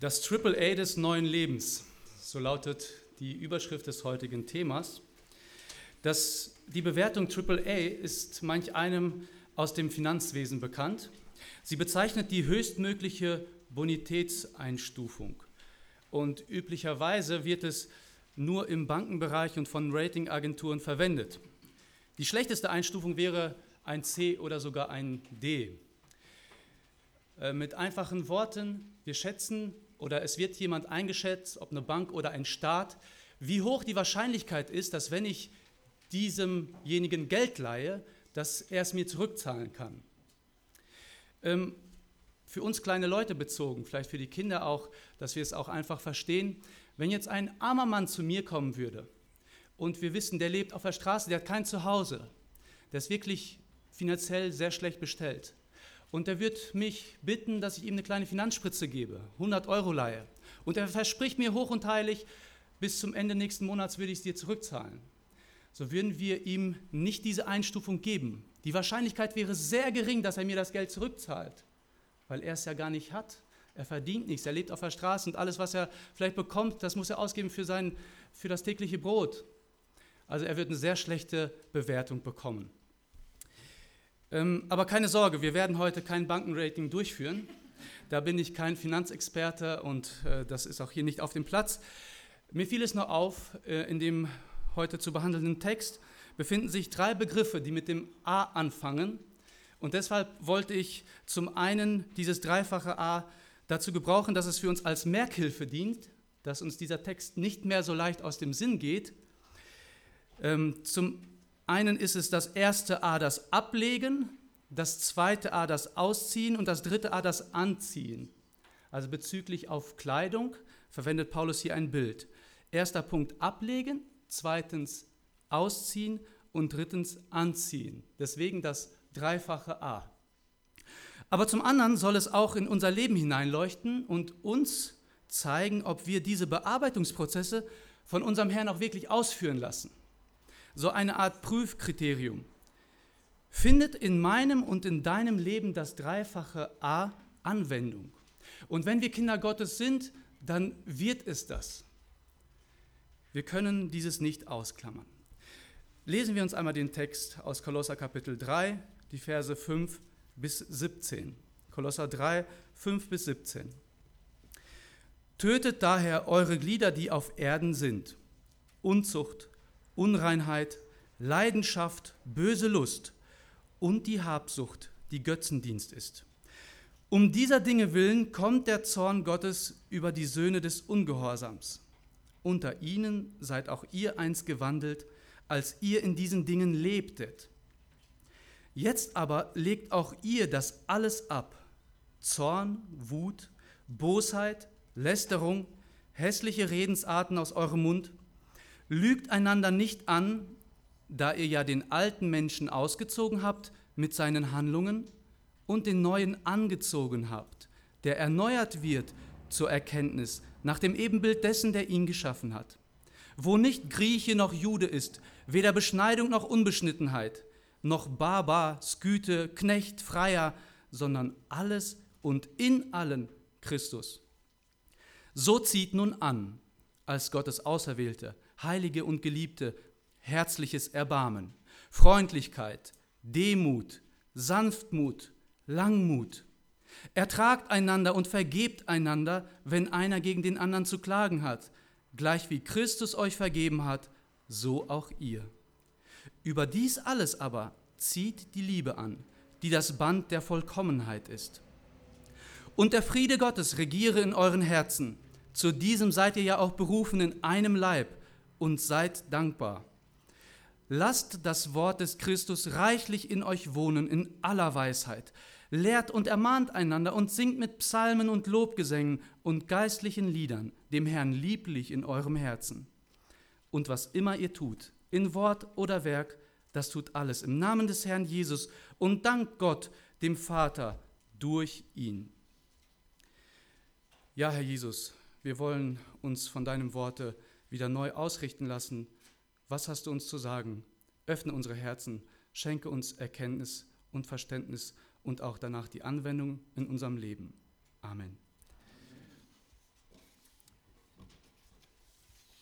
Das Triple A des neuen Lebens, so lautet die Überschrift des heutigen Themas. Das, die Bewertung Triple A ist manch einem aus dem Finanzwesen bekannt. Sie bezeichnet die höchstmögliche Bonitätseinstufung. Und üblicherweise wird es nur im Bankenbereich und von Ratingagenturen verwendet. Die schlechteste Einstufung wäre ein C oder sogar ein D. Äh, mit einfachen Worten, wir schätzen oder es wird jemand eingeschätzt, ob eine Bank oder ein Staat, wie hoch die Wahrscheinlichkeit ist, dass wenn ich diesemjenigen Geld leihe, dass er es mir zurückzahlen kann. Ähm, für uns kleine Leute bezogen, vielleicht für die Kinder auch, dass wir es auch einfach verstehen, wenn jetzt ein armer Mann zu mir kommen würde und wir wissen, der lebt auf der Straße, der hat kein Zuhause, der ist wirklich finanziell sehr schlecht bestellt, und er wird mich bitten, dass ich ihm eine kleine Finanzspritze gebe, 100 Euro leihe. Und er verspricht mir hoch und heilig, bis zum Ende nächsten Monats würde ich es dir zurückzahlen. So würden wir ihm nicht diese Einstufung geben. Die Wahrscheinlichkeit wäre sehr gering, dass er mir das Geld zurückzahlt, weil er es ja gar nicht hat. Er verdient nichts, er lebt auf der Straße und alles, was er vielleicht bekommt, das muss er ausgeben für, sein, für das tägliche Brot. Also er wird eine sehr schlechte Bewertung bekommen. Ähm, aber keine Sorge, wir werden heute kein Bankenrating durchführen. Da bin ich kein Finanzexperte und äh, das ist auch hier nicht auf dem Platz. Mir fiel es nur auf, äh, in dem heute zu behandelnden Text befinden sich drei Begriffe, die mit dem A anfangen. Und deshalb wollte ich zum einen dieses dreifache A dazu gebrauchen, dass es für uns als Merkhilfe dient, dass uns dieser Text nicht mehr so leicht aus dem Sinn geht. Ähm, zum einen ist es das erste A, das Ablegen, das zweite A, das Ausziehen und das dritte A, das Anziehen. Also bezüglich auf Kleidung verwendet Paulus hier ein Bild. Erster Punkt ablegen, zweitens ausziehen und drittens anziehen. Deswegen das dreifache A. Aber zum anderen soll es auch in unser Leben hineinleuchten und uns zeigen, ob wir diese Bearbeitungsprozesse von unserem Herrn auch wirklich ausführen lassen so eine Art Prüfkriterium. Findet in meinem und in deinem Leben das dreifache A Anwendung? Und wenn wir Kinder Gottes sind, dann wird es das. Wir können dieses nicht ausklammern. Lesen wir uns einmal den Text aus Kolosser Kapitel 3, die Verse 5 bis 17. Kolosser 3, 5 bis 17. Tötet daher eure Glieder, die auf Erden sind. Unzucht, Unreinheit, Leidenschaft, böse Lust und die Habsucht, die Götzendienst ist. Um dieser Dinge willen kommt der Zorn Gottes über die Söhne des Ungehorsams. Unter ihnen seid auch ihr einst gewandelt, als ihr in diesen Dingen lebtet. Jetzt aber legt auch ihr das alles ab. Zorn, Wut, Bosheit, Lästerung, hässliche Redensarten aus eurem Mund Lügt einander nicht an, da ihr ja den alten Menschen ausgezogen habt mit seinen Handlungen und den neuen angezogen habt, der erneuert wird zur Erkenntnis nach dem Ebenbild dessen, der ihn geschaffen hat. Wo nicht Grieche noch Jude ist, weder Beschneidung noch Unbeschnittenheit, noch Barbar, Sküte, Knecht, Freier, sondern alles und in allen Christus. So zieht nun an, als Gottes Auserwählte, Heilige und Geliebte, herzliches Erbarmen, Freundlichkeit, Demut, Sanftmut, Langmut. Ertragt einander und vergebt einander, wenn einer gegen den anderen zu klagen hat. Gleich wie Christus euch vergeben hat, so auch ihr. Über dies alles aber zieht die Liebe an, die das Band der Vollkommenheit ist. Und der Friede Gottes regiere in euren Herzen. Zu diesem seid ihr ja auch berufen in einem Leib und seid dankbar. Lasst das Wort des Christus reichlich in euch wohnen in aller Weisheit. Lehrt und ermahnt einander und singt mit Psalmen und Lobgesängen und geistlichen Liedern dem Herrn lieblich in eurem Herzen. Und was immer ihr tut, in Wort oder Werk, das tut alles im Namen des Herrn Jesus und dankt Gott, dem Vater, durch ihn. Ja, Herr Jesus, wir wollen uns von deinem Worte wieder neu ausrichten lassen. Was hast du uns zu sagen? Öffne unsere Herzen, schenke uns Erkenntnis und Verständnis und auch danach die Anwendung in unserem Leben. Amen.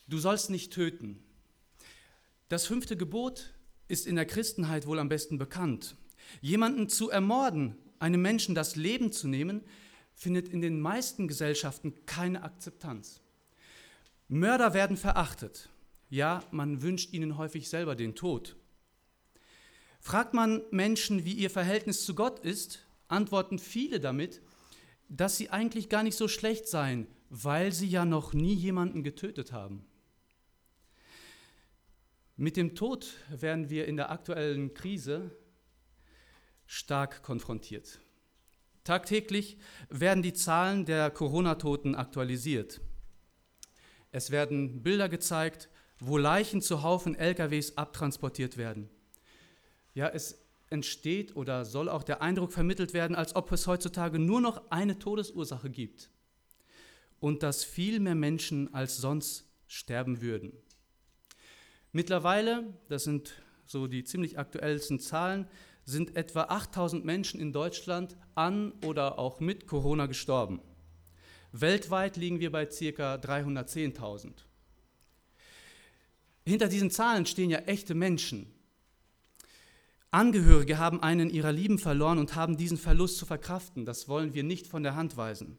du sollst nicht töten. Das fünfte Gebot ist in der Christenheit wohl am besten bekannt. Jemanden zu ermorden, einem Menschen das Leben zu nehmen, findet in den meisten Gesellschaften keine Akzeptanz. Mörder werden verachtet. Ja, man wünscht ihnen häufig selber den Tod. Fragt man Menschen, wie ihr Verhältnis zu Gott ist, antworten viele damit, dass sie eigentlich gar nicht so schlecht seien, weil sie ja noch nie jemanden getötet haben. Mit dem Tod werden wir in der aktuellen Krise stark konfrontiert. Tagtäglich werden die Zahlen der Corona-Toten aktualisiert. Es werden Bilder gezeigt, wo Leichen zu Haufen LKWs abtransportiert werden. Ja, es entsteht oder soll auch der Eindruck vermittelt werden, als ob es heutzutage nur noch eine Todesursache gibt und dass viel mehr Menschen als sonst sterben würden. Mittlerweile, das sind so die ziemlich aktuellsten Zahlen, sind etwa 8000 Menschen in Deutschland an oder auch mit Corona gestorben. Weltweit liegen wir bei ca. 310.000. Hinter diesen Zahlen stehen ja echte Menschen. Angehörige haben einen ihrer Lieben verloren und haben diesen Verlust zu verkraften. Das wollen wir nicht von der Hand weisen.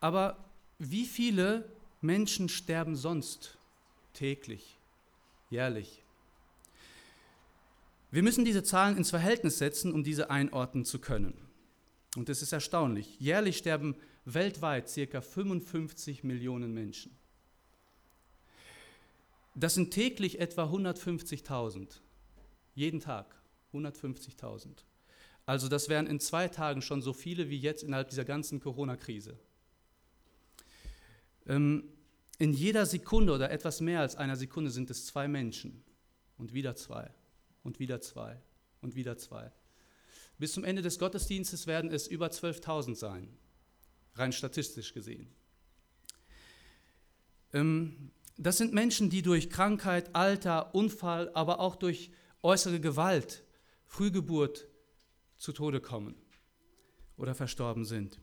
Aber wie viele Menschen sterben sonst täglich, jährlich. Wir müssen diese Zahlen ins Verhältnis setzen, um diese einordnen zu können. Und es ist erstaunlich. Jährlich sterben weltweit ca. 55 Millionen Menschen. Das sind täglich etwa 150.000. Jeden Tag 150.000. Also das wären in zwei Tagen schon so viele wie jetzt innerhalb dieser ganzen Corona-Krise. Ähm, in jeder Sekunde oder etwas mehr als einer Sekunde sind es zwei Menschen und wieder zwei und wieder zwei und wieder zwei. Bis zum Ende des Gottesdienstes werden es über 12.000 sein, rein statistisch gesehen. Ähm, das sind Menschen, die durch Krankheit, Alter, Unfall, aber auch durch äußere Gewalt, Frühgeburt zu Tode kommen oder verstorben sind.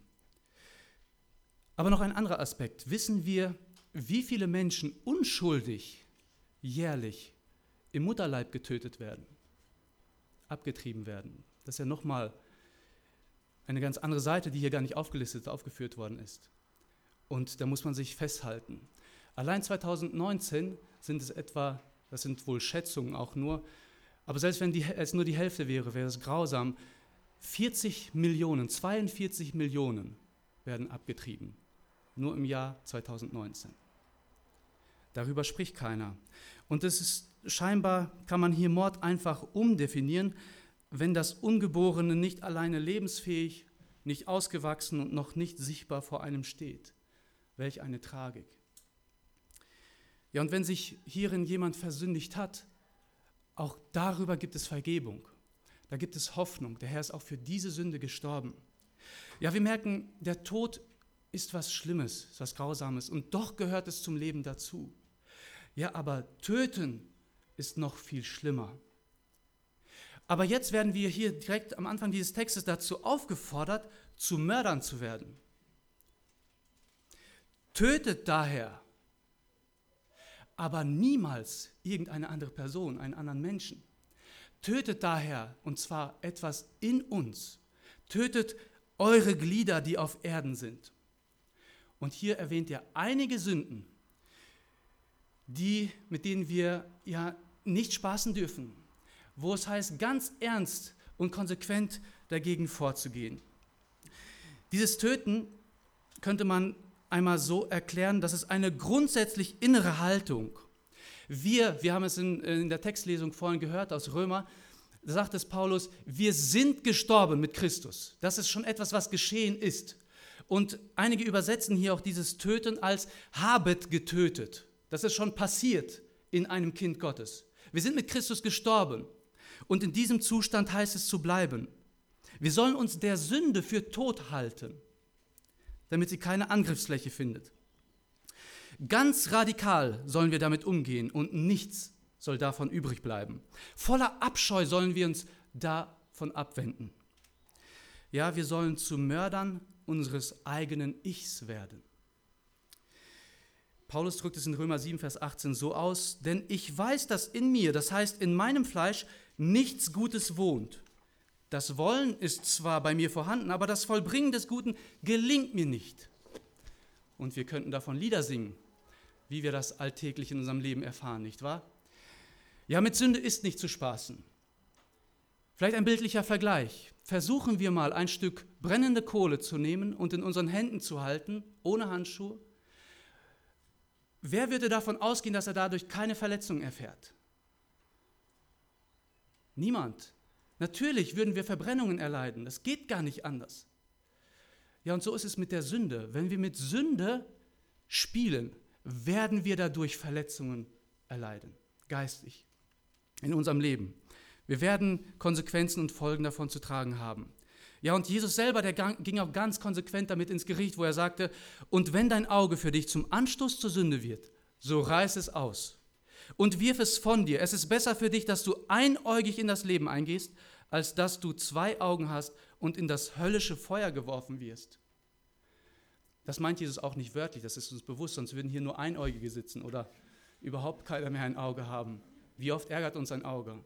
Aber noch ein anderer Aspekt. Wissen wir, wie viele Menschen unschuldig jährlich im Mutterleib getötet werden, abgetrieben werden. Das ist ja nochmal eine ganz andere Seite, die hier gar nicht aufgelistet, aufgeführt worden ist. Und da muss man sich festhalten. Allein 2019 sind es etwa, das sind wohl Schätzungen auch nur, aber selbst wenn die, es nur die Hälfte wäre, wäre es grausam, 40 Millionen, 42 Millionen werden abgetrieben, nur im Jahr 2019. Darüber spricht keiner. Und es ist scheinbar, kann man hier Mord einfach umdefinieren, wenn das Ungeborene nicht alleine lebensfähig, nicht ausgewachsen und noch nicht sichtbar vor einem steht. Welch eine Tragik. Ja, und wenn sich hierin jemand versündigt hat, auch darüber gibt es Vergebung. Da gibt es Hoffnung. Der Herr ist auch für diese Sünde gestorben. Ja, wir merken, der Tod ist was Schlimmes, ist was Grausames und doch gehört es zum Leben dazu. Ja, aber töten ist noch viel schlimmer. Aber jetzt werden wir hier direkt am Anfang dieses Textes dazu aufgefordert, zu Mördern zu werden. Tötet daher, aber niemals irgendeine andere Person, einen anderen Menschen. Tötet daher, und zwar etwas in uns. Tötet eure Glieder, die auf Erden sind. Und hier erwähnt er einige Sünden, die, mit denen wir ja nicht spaßen dürfen, wo es heißt, ganz ernst und konsequent dagegen vorzugehen. Dieses Töten könnte man einmal so erklären, dass es eine grundsätzlich innere Haltung. Wir, wir haben es in, in der Textlesung vorhin gehört aus Römer, da sagt es Paulus, wir sind gestorben mit Christus. Das ist schon etwas, was geschehen ist. Und einige übersetzen hier auch dieses Töten als habet getötet. Das ist schon passiert in einem Kind Gottes. Wir sind mit Christus gestorben und in diesem Zustand heißt es zu bleiben. Wir sollen uns der Sünde für tot halten, damit sie keine Angriffsfläche findet. Ganz radikal sollen wir damit umgehen und nichts soll davon übrig bleiben. Voller Abscheu sollen wir uns davon abwenden. Ja, wir sollen zu Mördern unseres eigenen Ichs werden. Paulus drückt es in Römer 7, Vers 18 so aus, denn ich weiß, dass in mir, das heißt in meinem Fleisch, nichts Gutes wohnt. Das Wollen ist zwar bei mir vorhanden, aber das Vollbringen des Guten gelingt mir nicht. Und wir könnten davon Lieder singen, wie wir das alltäglich in unserem Leben erfahren, nicht wahr? Ja, mit Sünde ist nicht zu spaßen. Vielleicht ein bildlicher Vergleich. Versuchen wir mal ein Stück brennende Kohle zu nehmen und in unseren Händen zu halten, ohne Handschuhe. Wer würde davon ausgehen, dass er dadurch keine Verletzung erfährt? Niemand. Natürlich würden wir Verbrennungen erleiden. Das geht gar nicht anders. Ja, und so ist es mit der Sünde. Wenn wir mit Sünde spielen, werden wir dadurch Verletzungen erleiden, geistig, in unserem Leben. Wir werden Konsequenzen und Folgen davon zu tragen haben. Ja, und Jesus selber, der ging auch ganz konsequent damit ins Gericht, wo er sagte, und wenn dein Auge für dich zum Anstoß zur Sünde wird, so reiß es aus und wirf es von dir. Es ist besser für dich, dass du einäugig in das Leben eingehst, als dass du zwei Augen hast und in das höllische Feuer geworfen wirst. Das meint Jesus auch nicht wörtlich, das ist uns bewusst, sonst würden hier nur Einäugige sitzen oder überhaupt keiner mehr ein Auge haben. Wie oft ärgert uns ein Auge?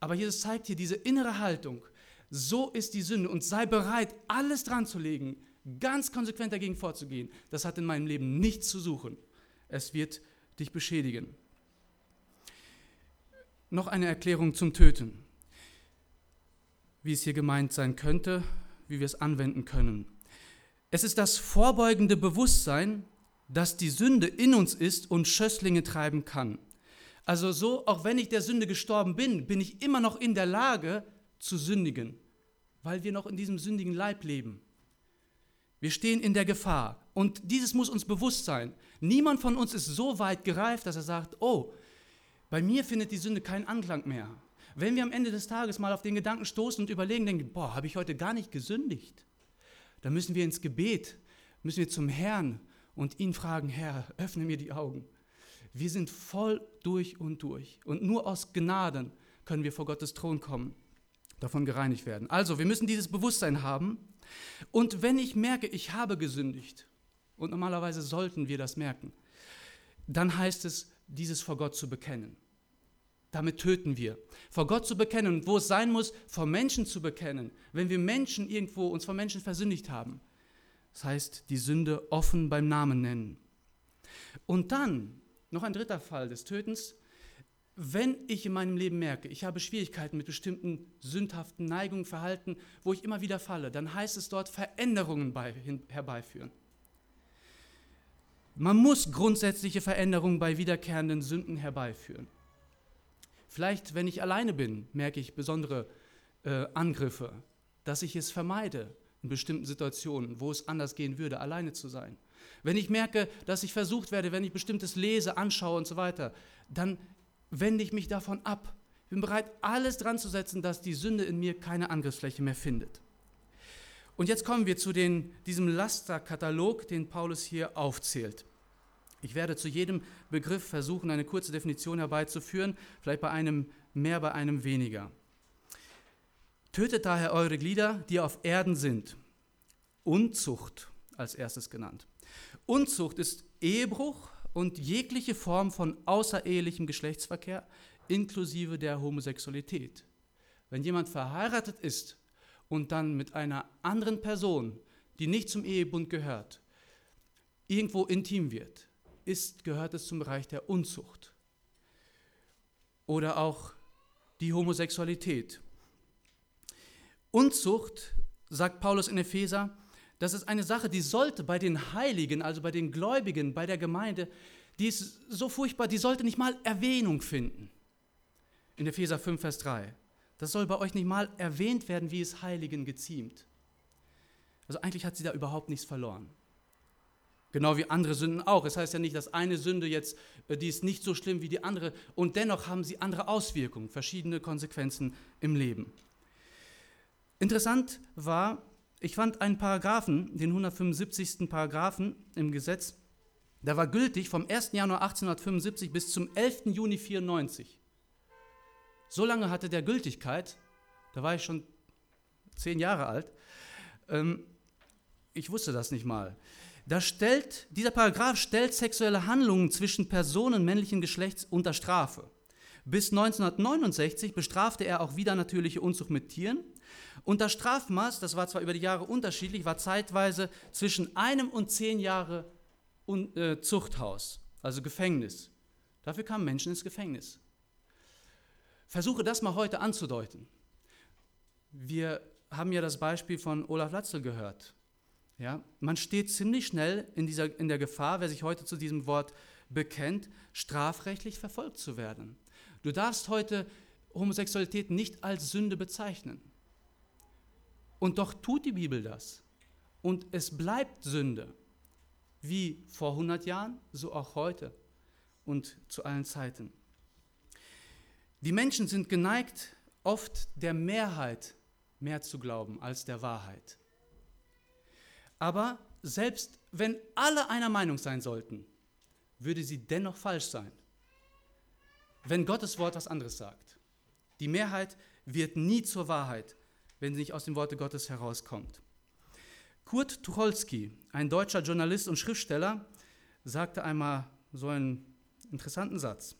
Aber Jesus zeigt hier diese innere Haltung. So ist die Sünde und sei bereit, alles dran zu legen, ganz konsequent dagegen vorzugehen. Das hat in meinem Leben nichts zu suchen. Es wird dich beschädigen. Noch eine Erklärung zum Töten wie es hier gemeint sein könnte, wie wir es anwenden können. Es ist das vorbeugende Bewusstsein, dass die Sünde in uns ist und Schösslinge treiben kann. Also so, auch wenn ich der Sünde gestorben bin, bin ich immer noch in der Lage zu sündigen, weil wir noch in diesem sündigen Leib leben. Wir stehen in der Gefahr und dieses muss uns bewusst sein. Niemand von uns ist so weit gereift, dass er sagt, oh, bei mir findet die Sünde keinen Anklang mehr. Wenn wir am Ende des Tages mal auf den Gedanken stoßen und überlegen, denken, boah, habe ich heute gar nicht gesündigt, dann müssen wir ins Gebet, müssen wir zum Herrn und ihn fragen, Herr, öffne mir die Augen. Wir sind voll durch und durch und nur aus Gnaden können wir vor Gottes Thron kommen, davon gereinigt werden. Also, wir müssen dieses Bewusstsein haben und wenn ich merke, ich habe gesündigt, und normalerweise sollten wir das merken, dann heißt es, dieses vor Gott zu bekennen. Damit töten wir. Vor Gott zu bekennen wo es sein muss, vor Menschen zu bekennen, wenn wir Menschen irgendwo uns vor Menschen versündigt haben. Das heißt, die Sünde offen beim Namen nennen. Und dann noch ein dritter Fall des Tötens. Wenn ich in meinem Leben merke, ich habe Schwierigkeiten mit bestimmten sündhaften Neigungen, Verhalten, wo ich immer wieder falle, dann heißt es dort Veränderungen bei, hin, herbeiführen. Man muss grundsätzliche Veränderungen bei wiederkehrenden Sünden herbeiführen. Vielleicht, wenn ich alleine bin, merke ich besondere äh, Angriffe, dass ich es vermeide, in bestimmten Situationen, wo es anders gehen würde, alleine zu sein. Wenn ich merke, dass ich versucht werde, wenn ich bestimmtes lese, anschaue und so weiter, dann wende ich mich davon ab. Ich bin bereit, alles dran zu setzen, dass die Sünde in mir keine Angriffsfläche mehr findet. Und jetzt kommen wir zu den, diesem Lasterkatalog, den Paulus hier aufzählt. Ich werde zu jedem Begriff versuchen, eine kurze Definition herbeizuführen, vielleicht bei einem mehr, bei einem weniger. Tötet daher eure Glieder, die auf Erden sind. Unzucht als erstes genannt. Unzucht ist Ehebruch und jegliche Form von außerehelichem Geschlechtsverkehr, inklusive der Homosexualität. Wenn jemand verheiratet ist und dann mit einer anderen Person, die nicht zum Ehebund gehört, irgendwo intim wird, ist, gehört es zum Bereich der Unzucht. Oder auch die Homosexualität. Unzucht, sagt Paulus in Epheser, das ist eine Sache, die sollte bei den Heiligen, also bei den Gläubigen, bei der Gemeinde, die ist so furchtbar, die sollte nicht mal Erwähnung finden. In Epheser 5, Vers 3. Das soll bei euch nicht mal erwähnt werden, wie es Heiligen geziemt. Also eigentlich hat sie da überhaupt nichts verloren. Genau wie andere Sünden auch. Es heißt ja nicht, dass eine Sünde jetzt, äh, die ist nicht so schlimm wie die andere und dennoch haben sie andere Auswirkungen, verschiedene Konsequenzen im Leben. Interessant war, ich fand einen Paragraphen, den 175. Paragraphen im Gesetz, der war gültig vom 1. Januar 1875 bis zum 11. Juni 94. So lange hatte der Gültigkeit, da war ich schon zehn Jahre alt. Ähm, ich wusste das nicht mal. Da stellt, dieser Paragraph stellt sexuelle Handlungen zwischen Personen männlichen Geschlechts unter Strafe. Bis 1969 bestrafte er auch wieder natürliche Unzucht mit Tieren. Und das Strafmaß, das war zwar über die Jahre unterschiedlich, war zeitweise zwischen einem und zehn Jahre äh, Zuchthaus, also Gefängnis. Dafür kamen Menschen ins Gefängnis. Versuche das mal heute anzudeuten. Wir haben ja das Beispiel von Olaf Latzel gehört. Ja, man steht ziemlich schnell in, dieser, in der Gefahr, wer sich heute zu diesem Wort bekennt, strafrechtlich verfolgt zu werden. Du darfst heute Homosexualität nicht als Sünde bezeichnen. Und doch tut die Bibel das. Und es bleibt Sünde. Wie vor 100 Jahren, so auch heute und zu allen Zeiten. Die Menschen sind geneigt, oft der Mehrheit mehr zu glauben als der Wahrheit. Aber selbst wenn alle einer Meinung sein sollten, würde sie dennoch falsch sein, wenn Gottes Wort was anderes sagt. Die Mehrheit wird nie zur Wahrheit, wenn sie nicht aus dem Worte Gottes herauskommt. Kurt Tucholsky, ein deutscher Journalist und Schriftsteller, sagte einmal so einen interessanten Satz.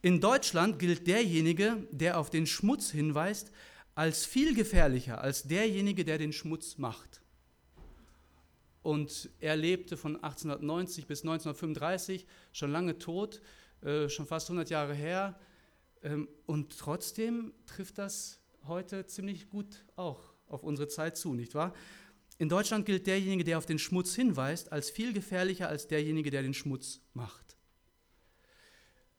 In Deutschland gilt derjenige, der auf den Schmutz hinweist, als viel gefährlicher als derjenige, der den Schmutz macht. Und er lebte von 1890 bis 1935, schon lange tot, äh, schon fast 100 Jahre her. Ähm, und trotzdem trifft das heute ziemlich gut auch auf unsere Zeit zu, nicht wahr? In Deutschland gilt derjenige, der auf den Schmutz hinweist, als viel gefährlicher als derjenige, der den Schmutz macht.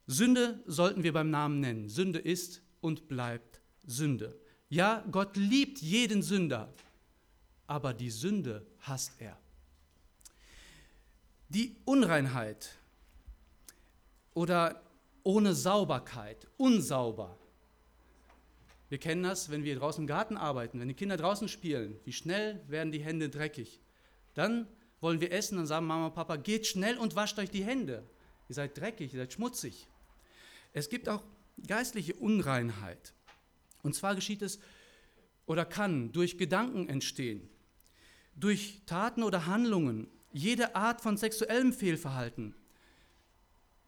Sünde sollten wir beim Namen nennen. Sünde ist und bleibt Sünde. Ja, Gott liebt jeden Sünder, aber die Sünde hasst er. Die Unreinheit oder ohne Sauberkeit, unsauber, wir kennen das, wenn wir draußen im Garten arbeiten, wenn die Kinder draußen spielen, wie schnell werden die Hände dreckig. Dann wollen wir essen und sagen Mama, Papa, geht schnell und wascht euch die Hände. Ihr seid dreckig, ihr seid schmutzig. Es gibt auch geistliche Unreinheit. Und zwar geschieht es oder kann durch Gedanken entstehen, durch Taten oder Handlungen, jede Art von sexuellem Fehlverhalten,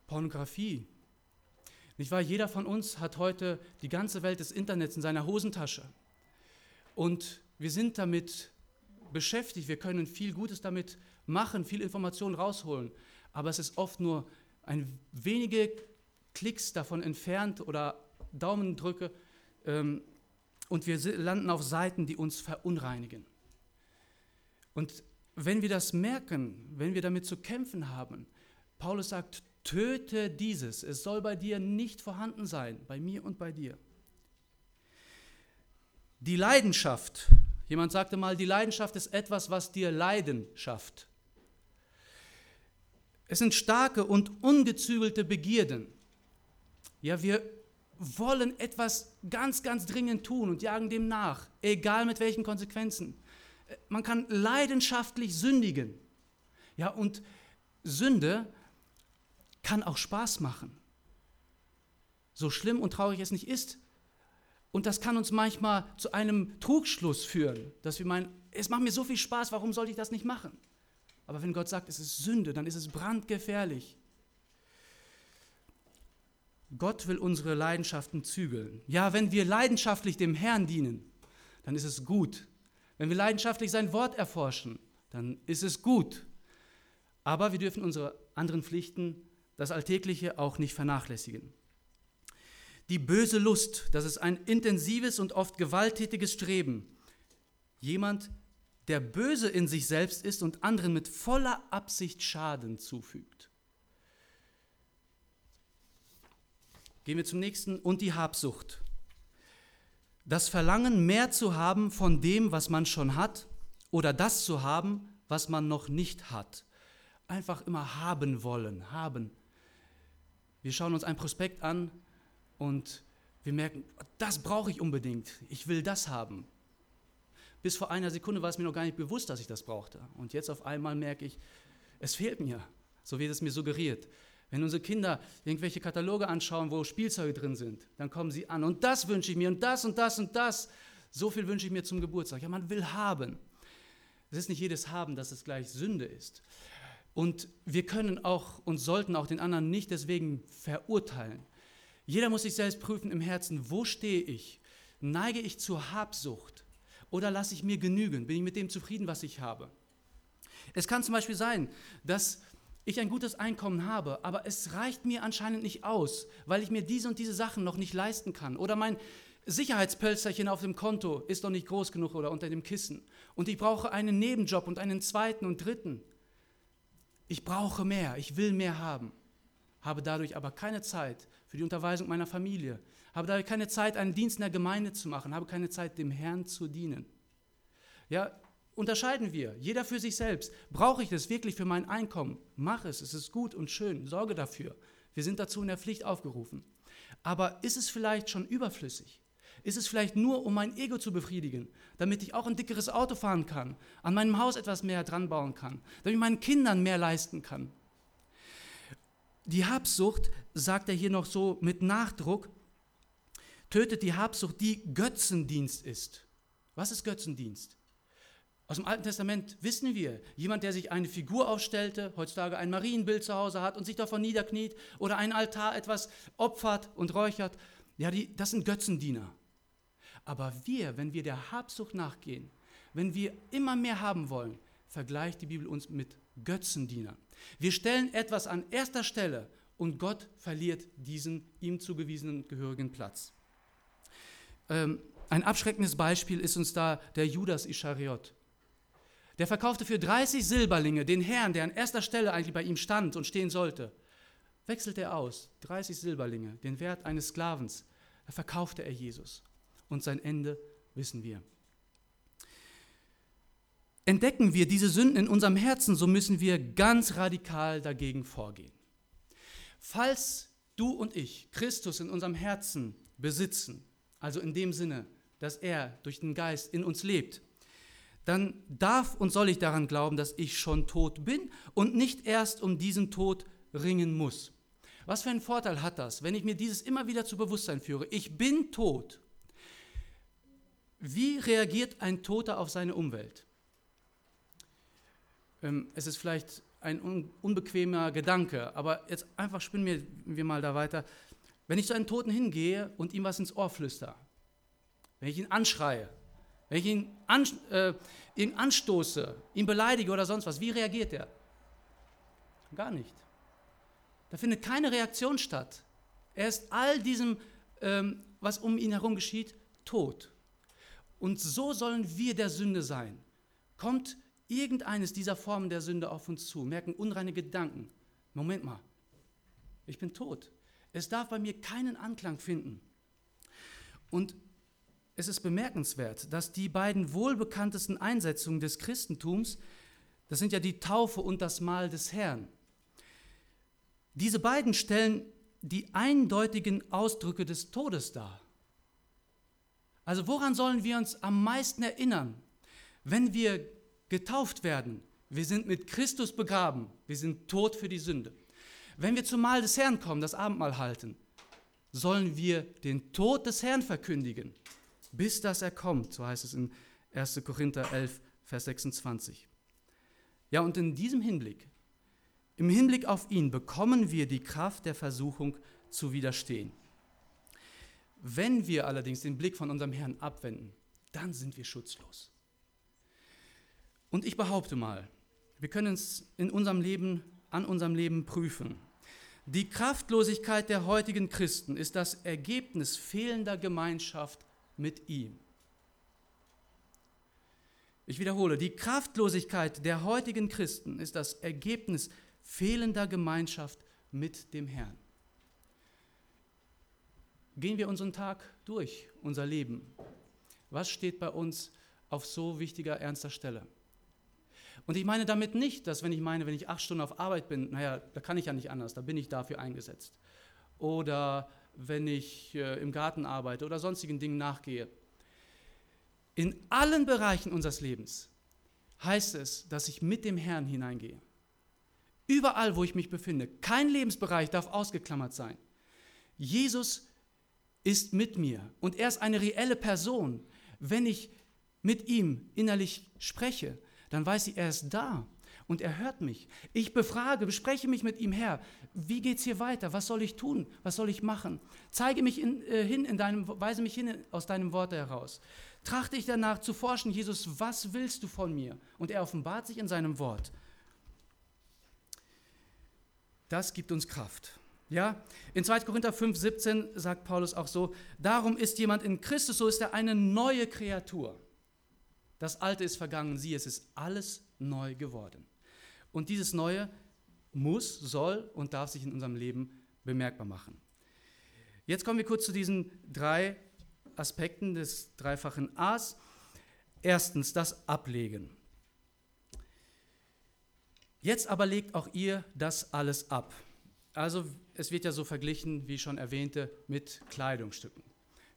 Pornografie, nicht wahr? Jeder von uns hat heute die ganze Welt des Internets in seiner Hosentasche. Und wir sind damit beschäftigt, wir können viel Gutes damit machen, viel Informationen rausholen. Aber es ist oft nur ein wenige Klicks davon entfernt oder Daumendrücke ähm, und wir landen auf Seiten, die uns verunreinigen. Und wenn wir das merken, wenn wir damit zu kämpfen haben, Paulus sagt, Töte dieses. Es soll bei dir nicht vorhanden sein, bei mir und bei dir. Die Leidenschaft. Jemand sagte mal, die Leidenschaft ist etwas, was dir Leiden schafft. Es sind starke und ungezügelte Begierden. Ja, wir wollen etwas ganz, ganz dringend tun und jagen dem nach, egal mit welchen Konsequenzen. Man kann leidenschaftlich sündigen. Ja, und Sünde kann auch Spaß machen. So schlimm und traurig es nicht ist. Und das kann uns manchmal zu einem Trugschluss führen, dass wir meinen, es macht mir so viel Spaß, warum sollte ich das nicht machen? Aber wenn Gott sagt, es ist Sünde, dann ist es brandgefährlich. Gott will unsere Leidenschaften zügeln. Ja, wenn wir leidenschaftlich dem Herrn dienen, dann ist es gut. Wenn wir leidenschaftlich sein Wort erforschen, dann ist es gut. Aber wir dürfen unsere anderen Pflichten das Alltägliche auch nicht vernachlässigen. Die böse Lust, das ist ein intensives und oft gewalttätiges Streben. Jemand, der böse in sich selbst ist und anderen mit voller Absicht Schaden zufügt. Gehen wir zum nächsten. Und die Habsucht. Das Verlangen, mehr zu haben von dem, was man schon hat, oder das zu haben, was man noch nicht hat. Einfach immer haben wollen, haben wir schauen uns ein Prospekt an und wir merken, das brauche ich unbedingt. Ich will das haben. Bis vor einer Sekunde war es mir noch gar nicht bewusst, dass ich das brauchte. Und jetzt auf einmal merke ich, es fehlt mir. So wird es mir suggeriert. Wenn unsere Kinder irgendwelche Kataloge anschauen, wo Spielzeuge drin sind, dann kommen sie an. Und das wünsche ich mir und das und das und das. So viel wünsche ich mir zum Geburtstag. Ja, man will haben. Es ist nicht jedes Haben, dass es gleich Sünde ist. Und wir können auch und sollten auch den anderen nicht deswegen verurteilen. Jeder muss sich selbst prüfen im Herzen, wo stehe ich? Neige ich zur Habsucht oder lasse ich mir genügen? Bin ich mit dem zufrieden, was ich habe? Es kann zum Beispiel sein, dass ich ein gutes Einkommen habe, aber es reicht mir anscheinend nicht aus, weil ich mir diese und diese Sachen noch nicht leisten kann. Oder mein Sicherheitspölsterchen auf dem Konto ist noch nicht groß genug oder unter dem Kissen. Und ich brauche einen Nebenjob und einen zweiten und dritten. Ich brauche mehr, ich will mehr haben, habe dadurch aber keine Zeit für die Unterweisung meiner Familie, habe dadurch keine Zeit, einen Dienst in der Gemeinde zu machen, habe keine Zeit, dem Herrn zu dienen. Ja, unterscheiden wir, jeder für sich selbst. Brauche ich das wirklich für mein Einkommen? Mach es, es ist gut und schön, sorge dafür. Wir sind dazu in der Pflicht aufgerufen. Aber ist es vielleicht schon überflüssig? Ist es vielleicht nur, um mein Ego zu befriedigen, damit ich auch ein dickeres Auto fahren kann, an meinem Haus etwas mehr dran bauen kann, damit ich meinen Kindern mehr leisten kann? Die Habsucht, sagt er hier noch so mit Nachdruck, tötet die Habsucht, die Götzendienst ist. Was ist Götzendienst? Aus dem Alten Testament wissen wir, jemand, der sich eine Figur aufstellte, heutzutage ein Marienbild zu Hause hat und sich davon niederkniet oder ein Altar etwas opfert und räuchert, ja, die, das sind Götzendiener. Aber wir, wenn wir der Habsucht nachgehen, wenn wir immer mehr haben wollen, vergleicht die Bibel uns mit Götzendienern. Wir stellen etwas an erster Stelle und Gott verliert diesen ihm zugewiesenen gehörigen Platz. Ähm, ein abschreckendes Beispiel ist uns da der Judas Ischariot. Der verkaufte für 30 Silberlinge den Herrn, der an erster Stelle eigentlich bei ihm stand und stehen sollte. Wechselt er aus, 30 Silberlinge, den Wert eines Sklavens. Da verkaufte er Jesus. Und sein Ende wissen wir. Entdecken wir diese Sünden in unserem Herzen, so müssen wir ganz radikal dagegen vorgehen. Falls du und ich Christus in unserem Herzen besitzen, also in dem Sinne, dass er durch den Geist in uns lebt, dann darf und soll ich daran glauben, dass ich schon tot bin und nicht erst um diesen Tod ringen muss. Was für einen Vorteil hat das, wenn ich mir dieses immer wieder zu Bewusstsein führe? Ich bin tot. Wie reagiert ein Toter auf seine Umwelt? Ähm, es ist vielleicht ein unbequemer Gedanke, aber jetzt einfach spinnen wir mal da weiter. Wenn ich zu einem Toten hingehe und ihm was ins Ohr flüster, wenn ich ihn anschreie, wenn ich ihn, an, äh, ihn anstoße, ihn beleidige oder sonst was, wie reagiert er? Gar nicht. Da findet keine Reaktion statt. Er ist all diesem, ähm, was um ihn herum geschieht, tot. Und so sollen wir der Sünde sein. Kommt irgendeines dieser Formen der Sünde auf uns zu, merken unreine Gedanken. Moment mal, ich bin tot. Es darf bei mir keinen Anklang finden. Und es ist bemerkenswert, dass die beiden wohlbekanntesten Einsetzungen des Christentums, das sind ja die Taufe und das Mahl des Herrn, diese beiden stellen die eindeutigen Ausdrücke des Todes dar. Also woran sollen wir uns am meisten erinnern, wenn wir getauft werden? Wir sind mit Christus begraben, wir sind tot für die Sünde. Wenn wir zum Mahl des Herrn kommen, das Abendmahl halten, sollen wir den Tod des Herrn verkündigen bis dass er kommt, so heißt es in 1. Korinther 11, Vers 26. Ja, und in diesem Hinblick, im Hinblick auf ihn, bekommen wir die Kraft der Versuchung zu widerstehen. Wenn wir allerdings den Blick von unserem Herrn abwenden, dann sind wir schutzlos. Und ich behaupte mal, wir können es in unserem Leben, an unserem Leben prüfen. Die Kraftlosigkeit der heutigen Christen ist das Ergebnis fehlender Gemeinschaft mit ihm. Ich wiederhole, die Kraftlosigkeit der heutigen Christen ist das Ergebnis fehlender Gemeinschaft mit dem Herrn. Gehen wir unseren Tag durch, unser Leben. Was steht bei uns auf so wichtiger, ernster Stelle? Und ich meine damit nicht, dass wenn ich meine, wenn ich acht Stunden auf Arbeit bin, naja, da kann ich ja nicht anders, da bin ich dafür eingesetzt. Oder wenn ich äh, im Garten arbeite oder sonstigen Dingen nachgehe. In allen Bereichen unseres Lebens heißt es, dass ich mit dem Herrn hineingehe. Überall, wo ich mich befinde. Kein Lebensbereich darf ausgeklammert sein. Jesus ist mit mir und er ist eine reelle Person. Wenn ich mit ihm innerlich spreche, dann weiß ich, er ist da. Und er hört mich. Ich befrage, bespreche mich mit ihm, Herr, wie geht es hier weiter? Was soll ich tun? Was soll ich machen? Zeige mich in, äh, hin in deinem, weise mich hin aus deinem Wort heraus. Trachte ich danach zu forschen, Jesus, was willst du von mir? Und er offenbart sich in seinem Wort. Das gibt uns Kraft. Ja, in 2. Korinther 5, 17 sagt Paulus auch so: Darum ist jemand in Christus, so ist er eine neue Kreatur. Das Alte ist vergangen, sieh, es ist alles neu geworden. Und dieses Neue muss, soll und darf sich in unserem Leben bemerkbar machen. Jetzt kommen wir kurz zu diesen drei Aspekten des dreifachen A's. Erstens das Ablegen. Jetzt aber legt auch ihr das alles ab. Also es wird ja so verglichen, wie ich schon erwähnte, mit Kleidungsstücken.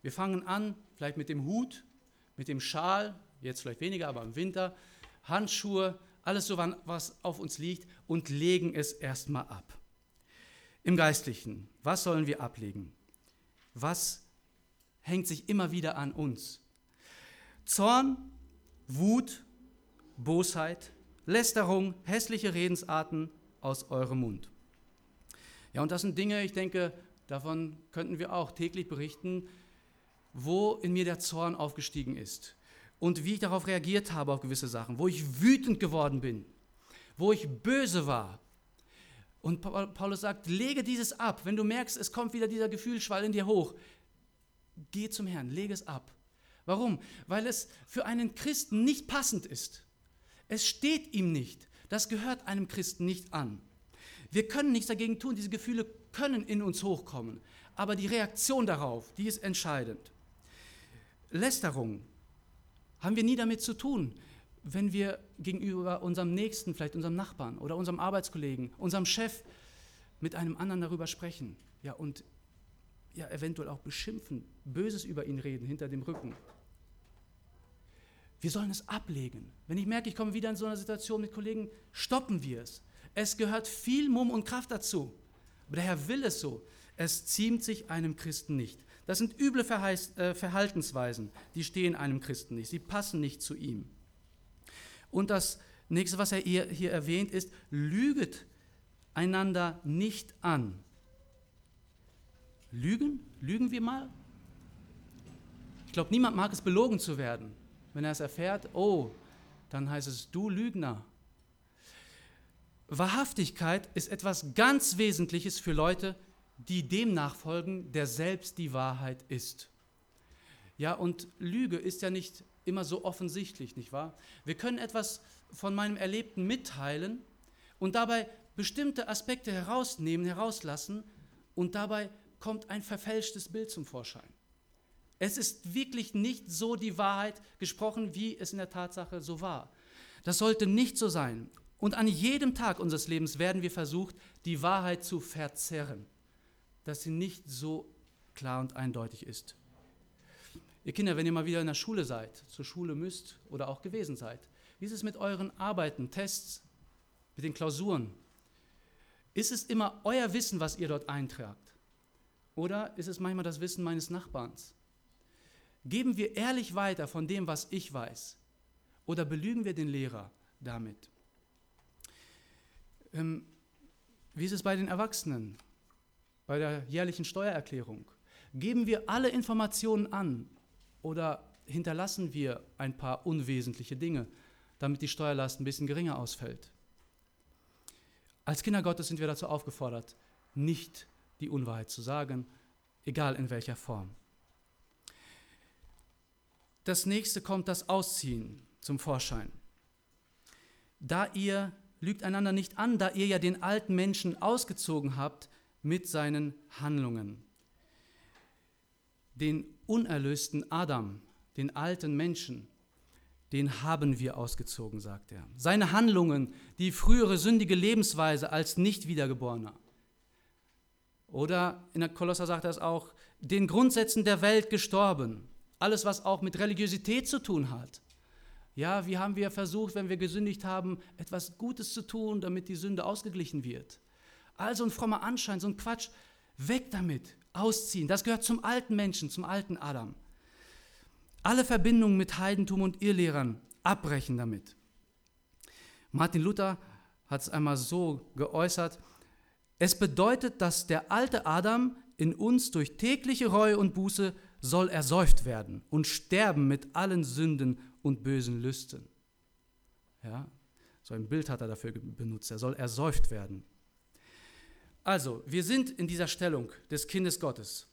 Wir fangen an, vielleicht mit dem Hut, mit dem Schal, jetzt vielleicht weniger, aber im Winter, Handschuhe, alles so, was auf uns liegt und legen es erstmal ab. Im Geistlichen, was sollen wir ablegen? Was hängt sich immer wieder an uns? Zorn, Wut, Bosheit, Lästerung, hässliche Redensarten aus eurem Mund. Ja, und das sind Dinge, ich denke, davon könnten wir auch täglich berichten, wo in mir der Zorn aufgestiegen ist und wie ich darauf reagiert habe auf gewisse Sachen, wo ich wütend geworden bin, wo ich böse war. Und Paulus sagt, lege dieses ab. Wenn du merkst, es kommt wieder dieser Gefühlsschwall in dir hoch, geh zum Herrn, lege es ab. Warum? Weil es für einen Christen nicht passend ist. Es steht ihm nicht. Das gehört einem Christen nicht an. Wir können nichts dagegen tun. Diese Gefühle können in uns hochkommen. Aber die Reaktion darauf, die ist entscheidend. Lästerung haben wir nie damit zu tun, wenn wir gegenüber unserem Nächsten, vielleicht unserem Nachbarn oder unserem Arbeitskollegen, unserem Chef mit einem anderen darüber sprechen ja, und ja, eventuell auch beschimpfen, Böses über ihn reden hinter dem Rücken. Wir sollen es ablegen. Wenn ich merke, ich komme wieder in so eine Situation mit Kollegen, stoppen wir es. Es gehört viel Mumm und Kraft dazu. Aber der Herr will es so. Es ziemt sich einem Christen nicht. Das sind üble äh, Verhaltensweisen, die stehen einem Christen nicht. Sie passen nicht zu ihm. Und das nächste, was er hier erwähnt, ist, lüget einander nicht an. Lügen? Lügen wir mal? Ich glaube, niemand mag es, belogen zu werden. Wenn er es erfährt, oh, dann heißt es, du Lügner. Wahrhaftigkeit ist etwas ganz Wesentliches für Leute, die dem nachfolgen, der selbst die Wahrheit ist. Ja, und Lüge ist ja nicht immer so offensichtlich, nicht wahr? Wir können etwas von meinem Erlebten mitteilen und dabei bestimmte Aspekte herausnehmen, herauslassen und dabei kommt ein verfälschtes Bild zum Vorschein. Es ist wirklich nicht so die Wahrheit gesprochen, wie es in der Tatsache so war. Das sollte nicht so sein. Und an jedem Tag unseres Lebens werden wir versucht, die Wahrheit zu verzerren dass sie nicht so klar und eindeutig ist. Ihr Kinder, wenn ihr mal wieder in der Schule seid, zur Schule müsst oder auch gewesen seid, wie ist es mit euren Arbeiten, Tests, mit den Klausuren? Ist es immer euer Wissen, was ihr dort eintragt? Oder ist es manchmal das Wissen meines Nachbarns? Geben wir ehrlich weiter von dem, was ich weiß? Oder belügen wir den Lehrer damit? Ähm, wie ist es bei den Erwachsenen? Bei der jährlichen Steuererklärung? Geben wir alle Informationen an oder hinterlassen wir ein paar unwesentliche Dinge, damit die Steuerlast ein bisschen geringer ausfällt? Als Kinder Gottes sind wir dazu aufgefordert, nicht die Unwahrheit zu sagen, egal in welcher Form. Das nächste kommt das Ausziehen zum Vorschein. Da ihr lügt einander nicht an, da ihr ja den alten Menschen ausgezogen habt mit seinen Handlungen. Den unerlösten Adam, den alten Menschen, den haben wir ausgezogen, sagt er. Seine Handlungen, die frühere sündige Lebensweise als Nicht-Wiedergeborener. Oder in der Kolosser sagt er es auch, den Grundsätzen der Welt gestorben. Alles, was auch mit Religiosität zu tun hat. Ja, wie haben wir versucht, wenn wir gesündigt haben, etwas Gutes zu tun, damit die Sünde ausgeglichen wird? Also ein frommer Anschein, so ein Quatsch, weg damit, ausziehen. Das gehört zum alten Menschen, zum alten Adam. Alle Verbindungen mit Heidentum und Irrlehrern abbrechen damit. Martin Luther hat es einmal so geäußert, es bedeutet, dass der alte Adam in uns durch tägliche Reue und Buße soll ersäuft werden und sterben mit allen Sünden und bösen Lüsten. Ja, so ein Bild hat er dafür benutzt. Er soll ersäuft werden. Also, wir sind in dieser Stellung des Kindes Gottes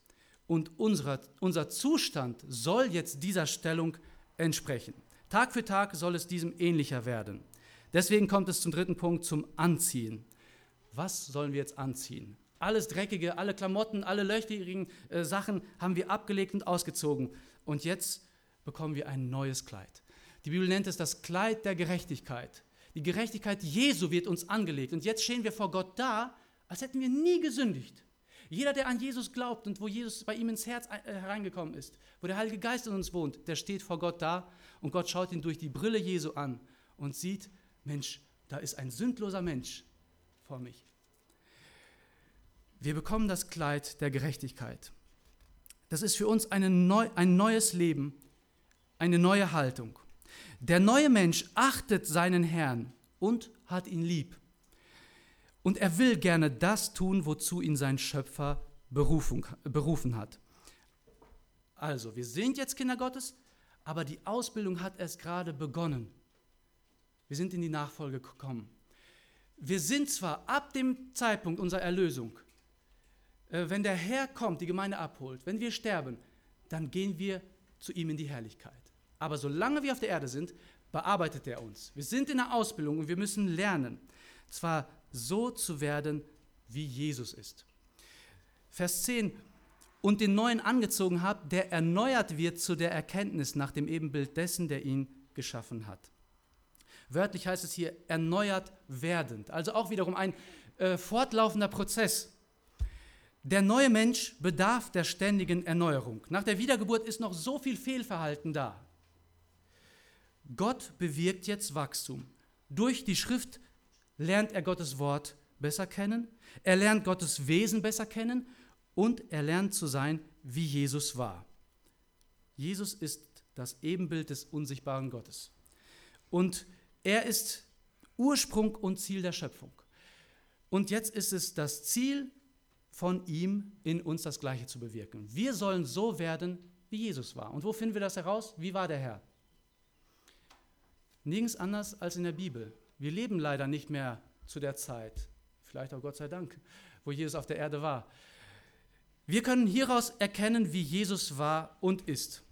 und unser, unser Zustand soll jetzt dieser Stellung entsprechen. Tag für Tag soll es diesem ähnlicher werden. Deswegen kommt es zum dritten Punkt, zum Anziehen. Was sollen wir jetzt anziehen? Alles Dreckige, alle Klamotten, alle löchrigen äh, Sachen haben wir abgelegt und ausgezogen. Und jetzt bekommen wir ein neues Kleid. Die Bibel nennt es das Kleid der Gerechtigkeit. Die Gerechtigkeit Jesu wird uns angelegt. Und jetzt stehen wir vor Gott da, als hätten wir nie gesündigt. Jeder, der an Jesus glaubt und wo Jesus bei ihm ins Herz äh, hereingekommen ist, wo der Heilige Geist in uns wohnt, der steht vor Gott da und Gott schaut ihn durch die Brille Jesu an und sieht, Mensch, da ist ein sündloser Mensch vor mich. Wir bekommen das Kleid der Gerechtigkeit. Das ist für uns neu, ein neues Leben, eine neue Haltung. Der neue Mensch achtet seinen Herrn und hat ihn lieb. Und er will gerne das tun, wozu ihn sein Schöpfer berufen, berufen hat. Also, wir sind jetzt Kinder Gottes, aber die Ausbildung hat erst gerade begonnen. Wir sind in die Nachfolge gekommen. Wir sind zwar ab dem Zeitpunkt unserer Erlösung, äh, wenn der Herr kommt, die Gemeinde abholt, wenn wir sterben, dann gehen wir zu ihm in die Herrlichkeit. Aber solange wir auf der Erde sind, bearbeitet er uns. Wir sind in der Ausbildung und wir müssen lernen, zwar so zu werden, wie Jesus ist. Vers 10, und den Neuen angezogen habt, der erneuert wird zu der Erkenntnis nach dem Ebenbild dessen, der ihn geschaffen hat. Wörtlich heißt es hier erneuert werdend, also auch wiederum ein äh, fortlaufender Prozess. Der neue Mensch bedarf der ständigen Erneuerung. Nach der Wiedergeburt ist noch so viel Fehlverhalten da. Gott bewirkt jetzt Wachstum. Durch die Schrift lernt er Gottes Wort besser kennen, er lernt Gottes Wesen besser kennen und er lernt zu sein, wie Jesus war. Jesus ist das Ebenbild des unsichtbaren Gottes. Und er ist Ursprung und Ziel der Schöpfung. Und jetzt ist es das Ziel von ihm, in uns das Gleiche zu bewirken. Wir sollen so werden, wie Jesus war. Und wo finden wir das heraus? Wie war der Herr? Nirgends anders als in der Bibel. Wir leben leider nicht mehr zu der Zeit, vielleicht auch Gott sei Dank, wo Jesus auf der Erde war. Wir können hieraus erkennen, wie Jesus war und ist.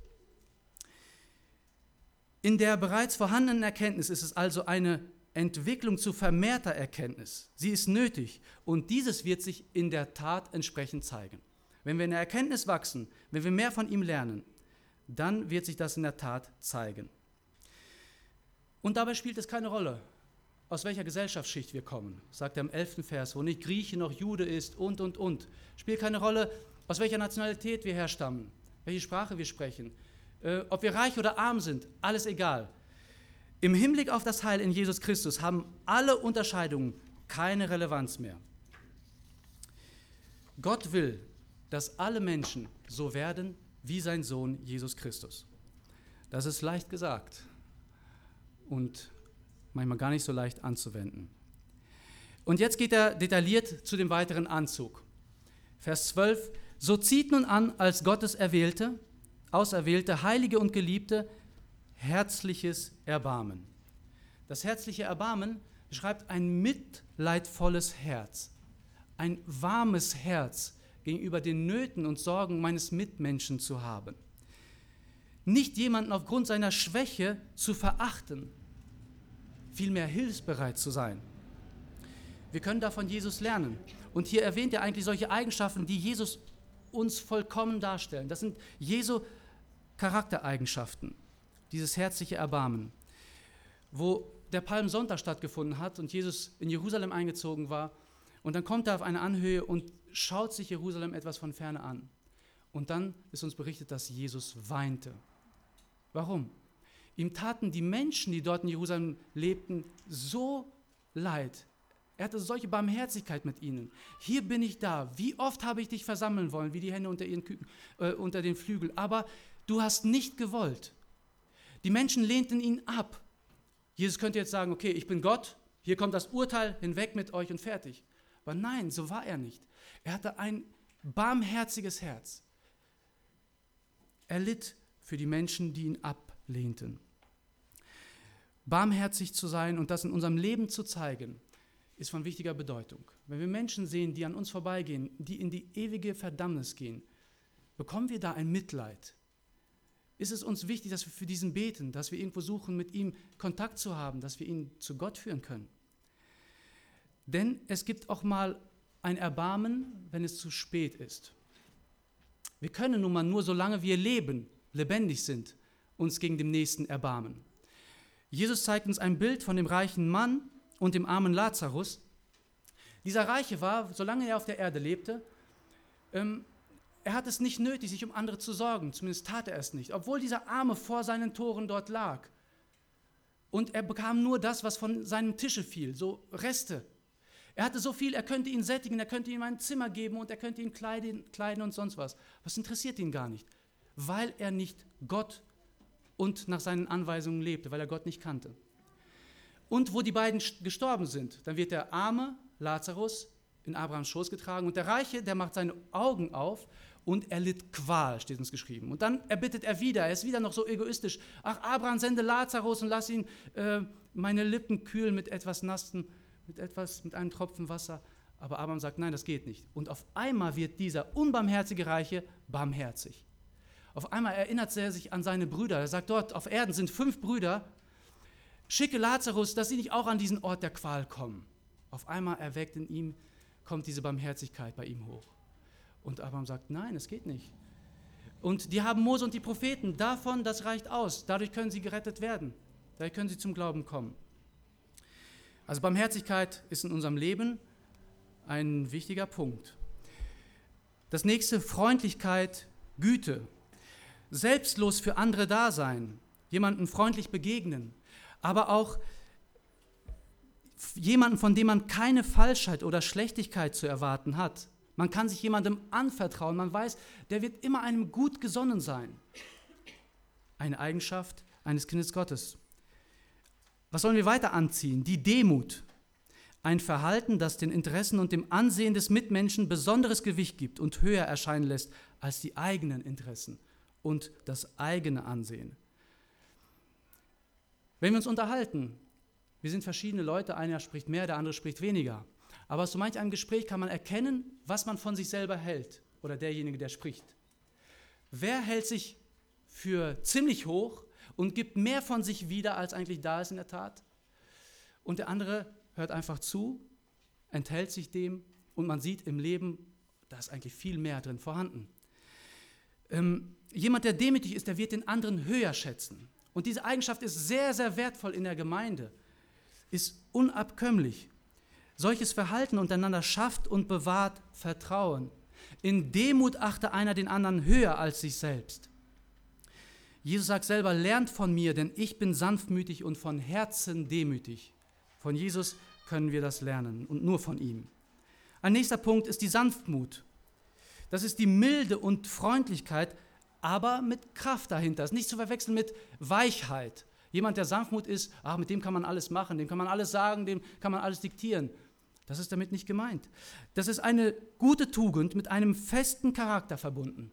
In der bereits vorhandenen Erkenntnis ist es also eine Entwicklung zu vermehrter Erkenntnis. Sie ist nötig und dieses wird sich in der Tat entsprechend zeigen. Wenn wir in der Erkenntnis wachsen, wenn wir mehr von ihm lernen, dann wird sich das in der Tat zeigen. Und dabei spielt es keine Rolle, aus welcher Gesellschaftsschicht wir kommen, sagt er im 11. Vers, wo nicht Grieche noch Jude ist und, und, und. Spielt keine Rolle, aus welcher Nationalität wir herstammen, welche Sprache wir sprechen, äh, ob wir reich oder arm sind, alles egal. Im Hinblick auf das Heil in Jesus Christus haben alle Unterscheidungen keine Relevanz mehr. Gott will, dass alle Menschen so werden wie sein Sohn Jesus Christus. Das ist leicht gesagt und manchmal gar nicht so leicht anzuwenden. Und jetzt geht er detailliert zu dem weiteren Anzug. Vers 12, so zieht nun an als Gottes Erwählte, Auserwählte, Heilige und Geliebte, herzliches Erbarmen. Das herzliche Erbarmen beschreibt ein mitleidvolles Herz, ein warmes Herz gegenüber den Nöten und Sorgen meines Mitmenschen zu haben. Nicht jemanden aufgrund seiner Schwäche zu verachten, vielmehr hilfsbereit zu sein. Wir können da von Jesus lernen. Und hier erwähnt er eigentlich solche Eigenschaften, die Jesus uns vollkommen darstellen. Das sind Jesu Charaktereigenschaften dieses herzliche Erbarmen. Wo der Palmsonntag stattgefunden hat und Jesus in Jerusalem eingezogen war, und dann kommt er auf eine Anhöhe und schaut sich Jerusalem etwas von ferne an. Und dann ist uns berichtet, dass Jesus weinte. Warum? Ihm taten die Menschen, die dort in Jerusalem lebten, so leid. Er hatte solche Barmherzigkeit mit ihnen. Hier bin ich da. Wie oft habe ich dich versammeln wollen, wie die Hände unter, ihren Küken, äh, unter den Flügeln. Aber du hast nicht gewollt. Die Menschen lehnten ihn ab. Jesus könnte jetzt sagen, okay, ich bin Gott, Hier kommt das Urteil hinweg mit euch und fertig. Aber nein, so war er nicht. Er hatte ein barmherziges Herz. Er litt für die Menschen, die ihn ablehnten. Barmherzig zu sein und das in unserem Leben zu zeigen, ist von wichtiger Bedeutung. Wenn wir Menschen sehen, die an uns vorbeigehen, die in die ewige Verdammnis gehen, bekommen wir da ein Mitleid? Ist es uns wichtig, dass wir für diesen beten, dass wir irgendwo suchen, mit ihm Kontakt zu haben, dass wir ihn zu Gott führen können? Denn es gibt auch mal ein Erbarmen, wenn es zu spät ist. Wir können nun mal nur, solange wir leben, lebendig sind, uns gegen den Nächsten erbarmen. Jesus zeigt uns ein Bild von dem reichen Mann und dem armen Lazarus. Dieser Reiche war, solange er auf der Erde lebte, ähm, er hat es nicht nötig, sich um andere zu sorgen, zumindest tat er es nicht, obwohl dieser Arme vor seinen Toren dort lag. Und er bekam nur das, was von seinem Tische fiel, so Reste. Er hatte so viel, er könnte ihn sättigen, er könnte ihm ein Zimmer geben und er könnte ihn kleiden, kleiden und sonst was. Was interessiert ihn gar nicht, weil er nicht Gott und nach seinen Anweisungen lebte, weil er Gott nicht kannte. Und wo die beiden gestorben sind, dann wird der arme Lazarus in Abrahams Schoß getragen und der Reiche, der macht seine Augen auf und er litt Qual, steht uns geschrieben. Und dann erbittet er wieder, er ist wieder noch so egoistisch. Ach, Abraham, sende Lazarus und lass ihn äh, meine Lippen kühlen mit etwas Nassen, mit etwas, mit einem Tropfen Wasser. Aber Abraham sagt, nein, das geht nicht. Und auf einmal wird dieser unbarmherzige Reiche barmherzig. Auf einmal erinnert er sich an seine Brüder. Er sagt, dort auf Erden sind fünf Brüder. Schicke Lazarus, dass sie nicht auch an diesen Ort der Qual kommen. Auf einmal erweckt in ihm, kommt diese Barmherzigkeit bei ihm hoch. Und Abraham sagt, nein, es geht nicht. Und die haben Mose und die Propheten. Davon, das reicht aus. Dadurch können sie gerettet werden. Dadurch können sie zum Glauben kommen. Also Barmherzigkeit ist in unserem Leben ein wichtiger Punkt. Das nächste, Freundlichkeit, Güte selbstlos für andere da sein, jemandem freundlich begegnen, aber auch jemanden, von dem man keine Falschheit oder Schlechtigkeit zu erwarten hat. Man kann sich jemandem anvertrauen, man weiß, der wird immer einem gut gesonnen sein. Eine Eigenschaft eines Kindes Gottes. Was sollen wir weiter anziehen? Die Demut. Ein Verhalten, das den Interessen und dem Ansehen des Mitmenschen besonderes Gewicht gibt und höher erscheinen lässt als die eigenen Interessen und das eigene Ansehen. Wenn wir uns unterhalten, wir sind verschiedene Leute, einer spricht mehr, der andere spricht weniger. Aber aus so manch einem Gespräch kann man erkennen, was man von sich selber hält oder derjenige, der spricht. Wer hält sich für ziemlich hoch und gibt mehr von sich wieder, als eigentlich da ist in der Tat? Und der andere hört einfach zu, enthält sich dem und man sieht im Leben, da ist eigentlich viel mehr drin vorhanden. Ähm, jemand, der demütig ist, der wird den anderen höher schätzen. Und diese Eigenschaft ist sehr, sehr wertvoll in der Gemeinde, ist unabkömmlich. Solches Verhalten untereinander schafft und bewahrt Vertrauen. In Demut achte einer den anderen höher als sich selbst. Jesus sagt selber, lernt von mir, denn ich bin sanftmütig und von Herzen demütig. Von Jesus können wir das lernen und nur von ihm. Ein nächster Punkt ist die Sanftmut. Das ist die Milde und Freundlichkeit, aber mit Kraft dahinter. Das ist nicht zu verwechseln mit Weichheit. Jemand, der Sanftmut ist, ach, mit dem kann man alles machen, dem kann man alles sagen, dem kann man alles diktieren. Das ist damit nicht gemeint. Das ist eine gute Tugend mit einem festen Charakter verbunden.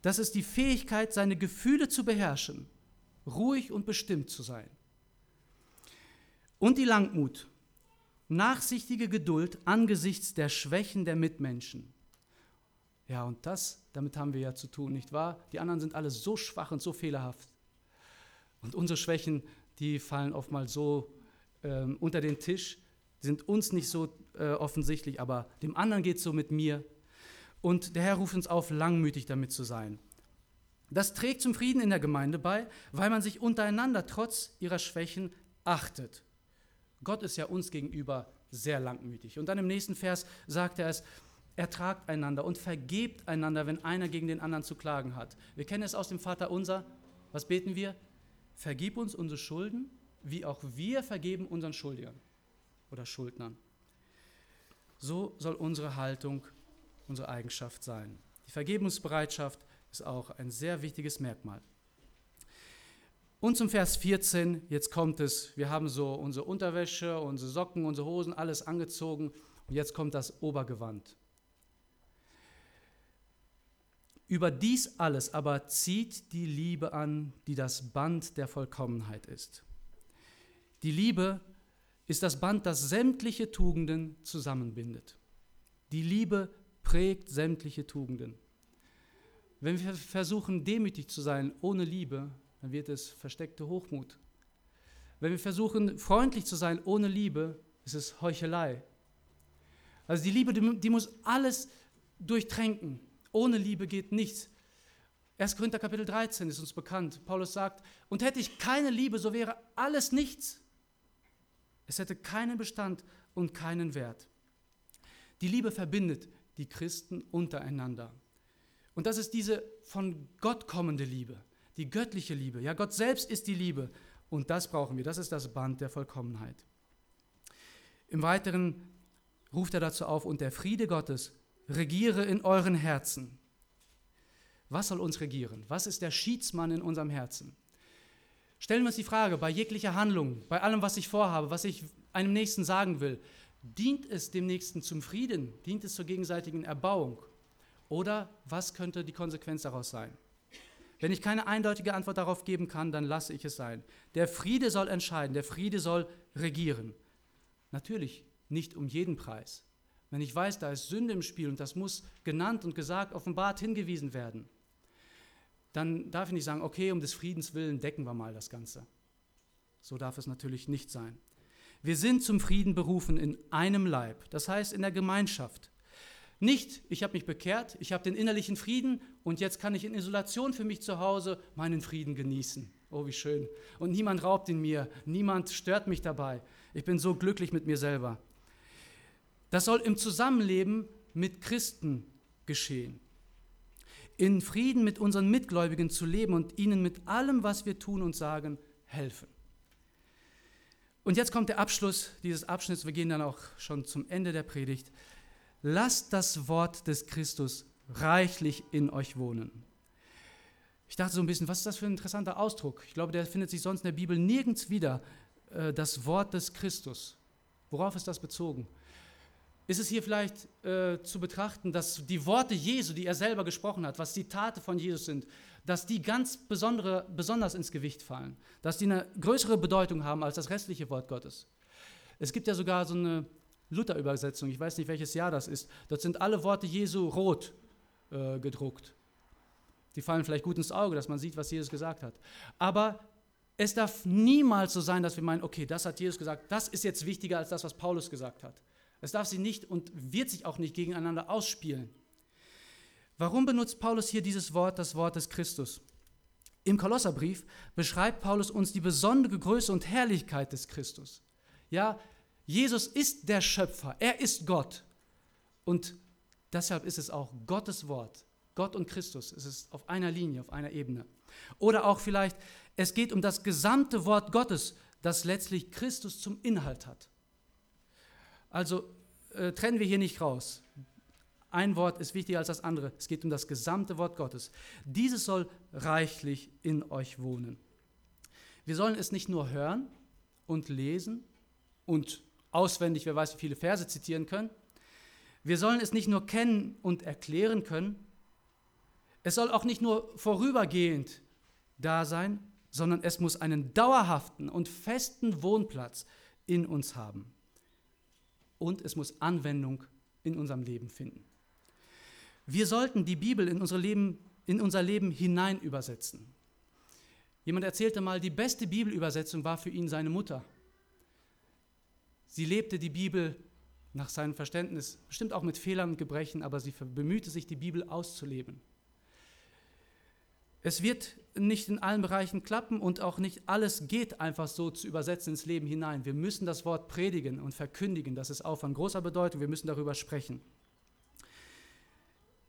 Das ist die Fähigkeit, seine Gefühle zu beherrschen, ruhig und bestimmt zu sein. Und die Langmut, nachsichtige Geduld angesichts der Schwächen der Mitmenschen. Ja, und das, damit haben wir ja zu tun, nicht wahr? Die anderen sind alle so schwach und so fehlerhaft. Und unsere Schwächen, die fallen oftmals so ähm, unter den Tisch, sind uns nicht so äh, offensichtlich, aber dem anderen geht es so mit mir. Und der Herr ruft uns auf, langmütig damit zu sein. Das trägt zum Frieden in der Gemeinde bei, weil man sich untereinander trotz ihrer Schwächen achtet. Gott ist ja uns gegenüber sehr langmütig. Und dann im nächsten Vers sagt er es, Ertragt einander und vergebt einander, wenn einer gegen den anderen zu klagen hat. Wir kennen es aus dem Vater unser. Was beten wir? Vergib uns unsere Schulden, wie auch wir vergeben unseren Schuldigern oder Schuldnern. So soll unsere Haltung, unsere Eigenschaft sein. Die Vergebungsbereitschaft ist auch ein sehr wichtiges Merkmal. Und zum Vers 14, jetzt kommt es, wir haben so unsere Unterwäsche, unsere Socken, unsere Hosen, alles angezogen und jetzt kommt das Obergewand. Über dies alles aber zieht die Liebe an, die das Band der Vollkommenheit ist. Die Liebe ist das Band, das sämtliche Tugenden zusammenbindet. Die Liebe prägt sämtliche Tugenden. Wenn wir versuchen, demütig zu sein ohne Liebe, dann wird es versteckte Hochmut. Wenn wir versuchen, freundlich zu sein ohne Liebe, ist es Heuchelei. Also die Liebe, die muss alles durchtränken. Ohne Liebe geht nichts. 1. Korinther Kapitel 13 ist uns bekannt. Paulus sagt, und hätte ich keine Liebe, so wäre alles nichts. Es hätte keinen Bestand und keinen Wert. Die Liebe verbindet die Christen untereinander. Und das ist diese von Gott kommende Liebe die göttliche Liebe. Ja, Gott selbst ist die Liebe und das brauchen wir. Das ist das Band der Vollkommenheit. Im Weiteren ruft er dazu auf, und der Friede Gottes regiere in euren Herzen. Was soll uns regieren? Was ist der Schiedsmann in unserem Herzen? Stellen wir uns die Frage, bei jeglicher Handlung, bei allem, was ich vorhabe, was ich einem Nächsten sagen will, dient es dem Nächsten zum Frieden? Dient es zur gegenseitigen Erbauung? Oder was könnte die Konsequenz daraus sein? Wenn ich keine eindeutige Antwort darauf geben kann, dann lasse ich es sein. Der Friede soll entscheiden, der Friede soll regieren. Natürlich nicht um jeden Preis. Wenn ich weiß, da ist Sünde im Spiel und das muss genannt und gesagt, offenbart hingewiesen werden, dann darf ich nicht sagen, okay, um des Friedens willen decken wir mal das Ganze. So darf es natürlich nicht sein. Wir sind zum Frieden berufen in einem Leib, das heißt in der Gemeinschaft. Nicht, ich habe mich bekehrt, ich habe den innerlichen Frieden und jetzt kann ich in Isolation für mich zu Hause meinen Frieden genießen. Oh, wie schön. Und niemand raubt ihn mir, niemand stört mich dabei. Ich bin so glücklich mit mir selber. Das soll im Zusammenleben mit Christen geschehen. In Frieden mit unseren Mitgläubigen zu leben und ihnen mit allem, was wir tun und sagen, helfen. Und jetzt kommt der Abschluss dieses Abschnitts. Wir gehen dann auch schon zum Ende der Predigt. Lasst das Wort des Christus reichlich in euch wohnen. Ich dachte so ein bisschen, was ist das für ein interessanter Ausdruck? Ich glaube, der findet sich sonst in der Bibel nirgends wieder. Äh, das Wort des Christus. Worauf ist das bezogen? Ist es hier vielleicht äh, zu betrachten, dass die Worte Jesu, die er selber gesprochen hat, was Zitate von Jesus sind, dass die ganz besondere, besonders ins Gewicht fallen, dass die eine größere Bedeutung haben als das restliche Wort Gottes? Es gibt ja sogar so eine Luther-Übersetzung, ich weiß nicht welches Jahr das ist, dort sind alle Worte Jesu rot äh, gedruckt. Die fallen vielleicht gut ins Auge, dass man sieht, was Jesus gesagt hat. Aber es darf niemals so sein, dass wir meinen, okay, das hat Jesus gesagt, das ist jetzt wichtiger als das, was Paulus gesagt hat. Es darf sie nicht und wird sich auch nicht gegeneinander ausspielen. Warum benutzt Paulus hier dieses Wort, das Wort des Christus? Im Kolosserbrief beschreibt Paulus uns die besondere Größe und Herrlichkeit des Christus. Ja, Jesus ist der Schöpfer, er ist Gott. Und deshalb ist es auch Gottes Wort. Gott und Christus, es ist auf einer Linie, auf einer Ebene. Oder auch vielleicht, es geht um das gesamte Wort Gottes, das letztlich Christus zum Inhalt hat. Also äh, trennen wir hier nicht raus. Ein Wort ist wichtiger als das andere. Es geht um das gesamte Wort Gottes. Dieses soll reichlich in euch wohnen. Wir sollen es nicht nur hören und lesen und auswendig, wer weiß, wie viele Verse zitieren können. Wir sollen es nicht nur kennen und erklären können, es soll auch nicht nur vorübergehend da sein, sondern es muss einen dauerhaften und festen Wohnplatz in uns haben. Und es muss Anwendung in unserem Leben finden. Wir sollten die Bibel in unser Leben, in unser Leben hinein übersetzen. Jemand erzählte mal, die beste Bibelübersetzung war für ihn seine Mutter. Sie lebte die Bibel nach seinem Verständnis, bestimmt auch mit Fehlern und Gebrechen, aber sie bemühte sich, die Bibel auszuleben. Es wird nicht in allen Bereichen klappen und auch nicht alles geht einfach so zu übersetzen ins Leben hinein. Wir müssen das Wort predigen und verkündigen. Das ist auch von großer Bedeutung. Wir müssen darüber sprechen.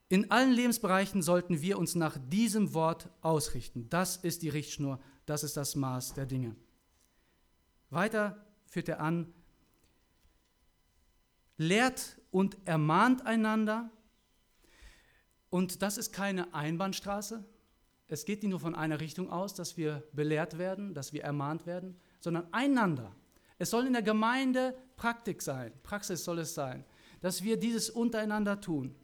In allen Lebensbereichen sollten wir uns nach diesem Wort ausrichten. Das ist die Richtschnur, das ist das Maß der Dinge. Weiter führt er an, lehrt und ermahnt einander. Und das ist keine Einbahnstraße. Es geht nicht nur von einer Richtung aus, dass wir belehrt werden, dass wir ermahnt werden, sondern einander. Es soll in der Gemeinde Praktik sein, Praxis soll es sein, dass wir dieses untereinander tun.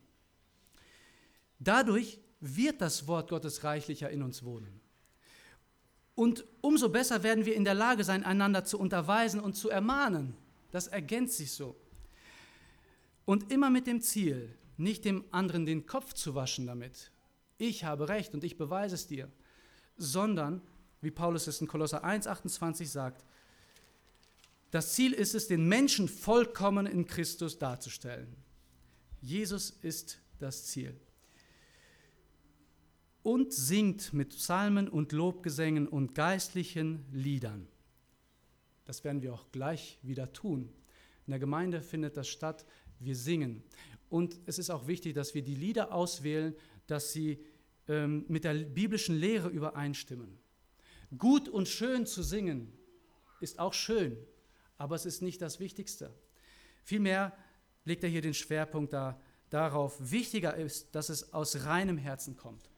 Dadurch wird das Wort Gottes reichlicher in uns wohnen. Und umso besser werden wir in der Lage sein, einander zu unterweisen und zu ermahnen. Das ergänzt sich so. Und immer mit dem Ziel, nicht dem anderen den Kopf zu waschen damit. Ich habe recht und ich beweise es dir. Sondern, wie Paulus es in Kolosser 1, 28 sagt, das Ziel ist es, den Menschen vollkommen in Christus darzustellen. Jesus ist das Ziel. Und singt mit Psalmen und Lobgesängen und geistlichen Liedern. Das werden wir auch gleich wieder tun. In der Gemeinde findet das statt. Wir singen. Und es ist auch wichtig, dass wir die Lieder auswählen, dass sie ähm, mit der biblischen Lehre übereinstimmen. Gut und schön zu singen ist auch schön, aber es ist nicht das Wichtigste. Vielmehr legt er hier den Schwerpunkt da, darauf, wichtiger ist, dass es aus reinem Herzen kommt.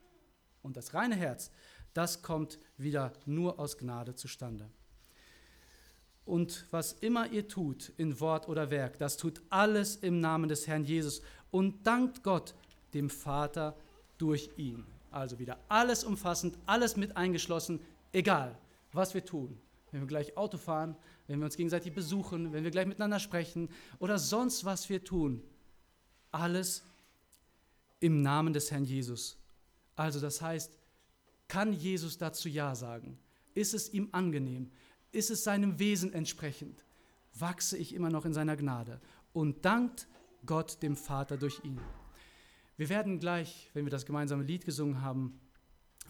Und das reine Herz, das kommt wieder nur aus Gnade zustande. Und was immer ihr tut, in Wort oder Werk, das tut alles im Namen des Herrn Jesus und dankt Gott, dem Vater, durch ihn. Also wieder alles umfassend, alles mit eingeschlossen, egal was wir tun wenn wir gleich Auto fahren, wenn wir uns gegenseitig besuchen, wenn wir gleich miteinander sprechen oder sonst was wir tun. Alles im Namen des Herrn Jesus. Also das heißt, kann Jesus dazu Ja sagen? Ist es ihm angenehm? Ist es seinem Wesen entsprechend? Wachse ich immer noch in seiner Gnade und dankt Gott dem Vater durch ihn. Wir werden gleich, wenn wir das gemeinsame Lied gesungen haben,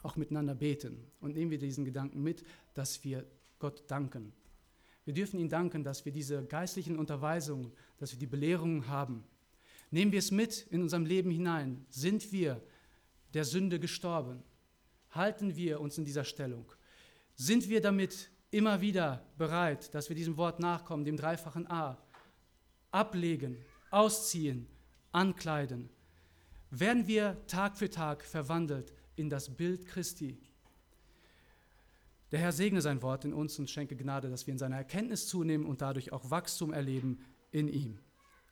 auch miteinander beten und nehmen wir diesen Gedanken mit, dass wir Gott danken. Wir dürfen ihm danken, dass wir diese geistlichen Unterweisungen, dass wir die Belehrungen haben. Nehmen wir es mit in unserem Leben hinein. Sind wir der Sünde gestorben? Halten wir uns in dieser Stellung? Sind wir damit immer wieder bereit, dass wir diesem Wort nachkommen, dem dreifachen A? Ablegen, ausziehen, ankleiden. Werden wir Tag für Tag verwandelt in das Bild Christi? Der Herr segne sein Wort in uns und schenke Gnade, dass wir in seiner Erkenntnis zunehmen und dadurch auch Wachstum erleben in ihm.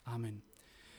Amen.